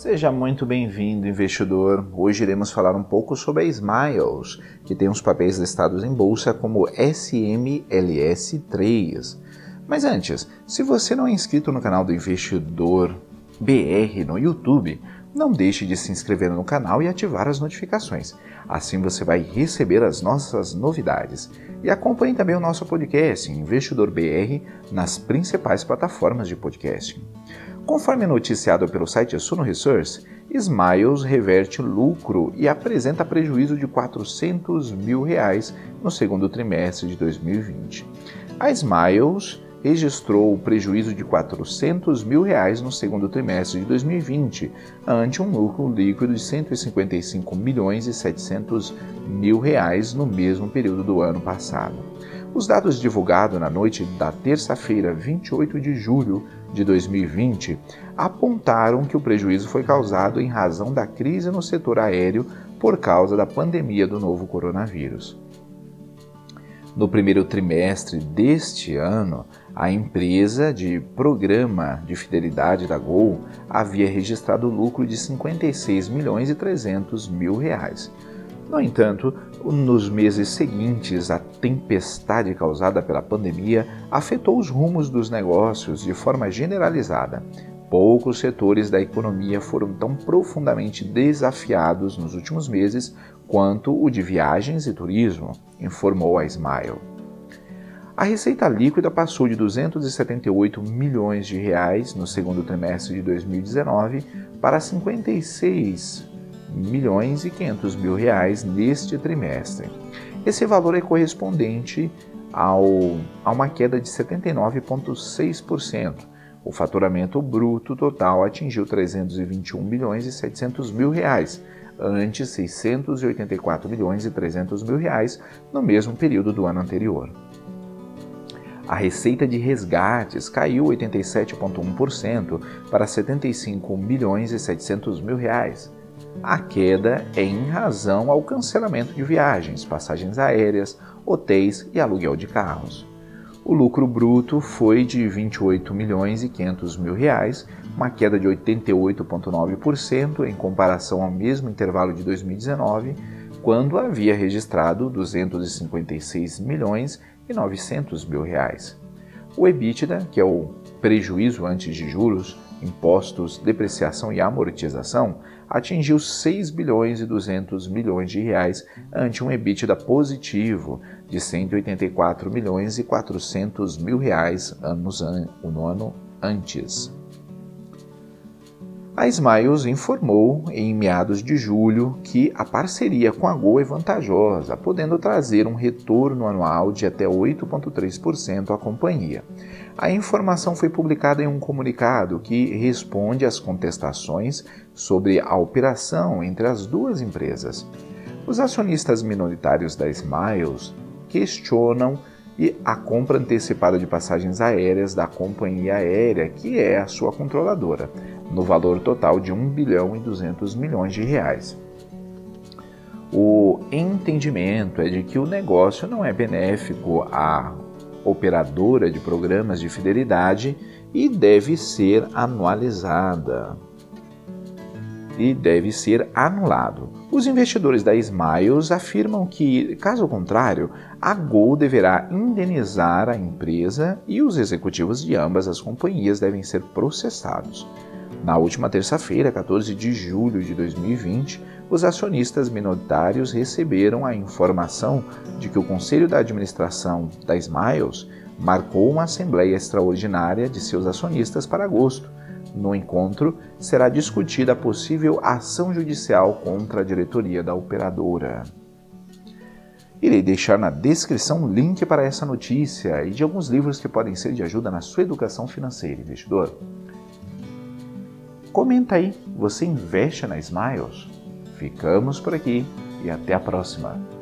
Seja muito bem-vindo, investidor. Hoje iremos falar um pouco sobre a Smiles, que tem os papéis listados em bolsa como SMLS3. Mas antes, se você não é inscrito no canal do Investidor BR no YouTube, não deixe de se inscrever no canal e ativar as notificações. Assim você vai receber as nossas novidades. E acompanhe também o nosso podcast Investidor BR nas principais plataformas de podcasting. Conforme noticiado pelo site Suno Resource, Smiles reverte lucro e apresenta prejuízo de 400 mil reais no segundo trimestre de 2020. A Smiles registrou prejuízo de 400 mil reais no segundo trimestre de 2020, ante um lucro líquido de 155 milhões e 700 mil reais no mesmo período do ano passado. Os dados divulgados na noite da terça-feira, 28 de julho de 2020, apontaram que o prejuízo foi causado em razão da crise no setor aéreo por causa da pandemia do novo coronavírus. No primeiro trimestre deste ano, a empresa de programa de fidelidade da Gol havia registrado lucro de 56 milhões e 300 mil reais. No entanto, nos meses seguintes, a tempestade causada pela pandemia afetou os rumos dos negócios de forma generalizada. Poucos setores da economia foram tão profundamente desafiados nos últimos meses quanto o de viagens e turismo, informou a Smile. A receita líquida passou de 278 milhões de reais no segundo trimestre de 2019 para 56 milhões e 500 mil reais neste trimestre. Esse valor é correspondente ao, a uma queda de 79,6%. O faturamento bruto total atingiu 321 milhões e 700 mil reais, antes 684 milhões e 300 mil reais no mesmo período do ano anterior. A receita de resgates caiu 87,1% para 75 milhões e 700 mil reais. A queda é em razão ao cancelamento de viagens, passagens aéreas, hotéis e aluguel de carros. O lucro bruto foi de 28 milhões e 500 mil reais, uma queda de 88,9% em comparação ao mesmo intervalo de 2019, quando havia registrado 256 milhões e 900 mil reais. O EBITDA, que é o prejuízo antes de juros, impostos, depreciação e amortização, atingiu 6 bilhões e 200 milhões de reais ante um EBITDA positivo de 184 milhões e 400 mil reais anos an no ano antes. A Smiles informou em meados de julho que a parceria com a Gol é vantajosa, podendo trazer um retorno anual de até 8,3% à companhia. A informação foi publicada em um comunicado que responde às contestações sobre a operação entre as duas empresas. Os acionistas minoritários da Smiles questionam a compra antecipada de passagens aéreas da companhia aérea, que é a sua controladora no valor total de 1 bilhão e 200 milhões de reais. O entendimento é de que o negócio não é benéfico à operadora de programas de fidelidade e deve ser anualizada e deve ser anulado. Os investidores da Smiles afirmam que, caso contrário, a Gol deverá indenizar a empresa e os executivos de ambas as companhias devem ser processados. Na última terça-feira, 14 de julho de 2020, os acionistas minoritários receberam a informação de que o Conselho da Administração da Smiles marcou uma assembleia extraordinária de seus acionistas para agosto. No encontro, será discutida a possível ação judicial contra a diretoria da operadora. Irei deixar na descrição um link para essa notícia e de alguns livros que podem ser de ajuda na sua educação financeira, investidor. Comenta aí, você investe na Smiles? Ficamos por aqui e até a próxima!